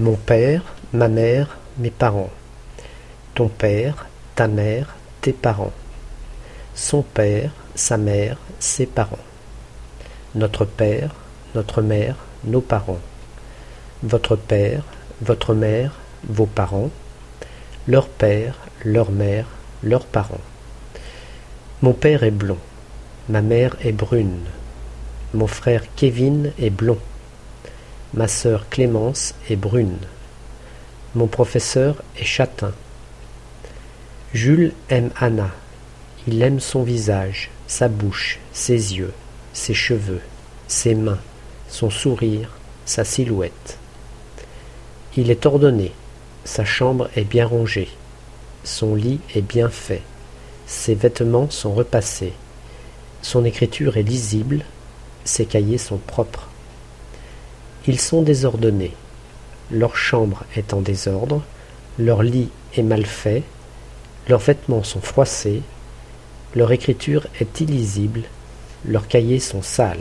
Mon père, ma mère, mes parents. Ton père, ta mère, tes parents. Son père, sa mère, ses parents. Notre père, notre mère, nos parents. Votre père, votre mère, vos parents. Leur père, leur mère, leurs parents. Mon père est blond. Ma mère est brune. Mon frère Kevin est blond. Ma sœur Clémence est brune. Mon professeur est châtain. Jules aime Anna. Il aime son visage, sa bouche, ses yeux, ses cheveux, ses mains, son sourire, sa silhouette. Il est ordonné. Sa chambre est bien rangée. Son lit est bien fait. Ses vêtements sont repassés. Son écriture est lisible. Ses cahiers sont propres. Ils sont désordonnés. Leur chambre est en désordre, leur lit est mal fait, leurs vêtements sont froissés, leur écriture est illisible, leurs cahiers sont sales.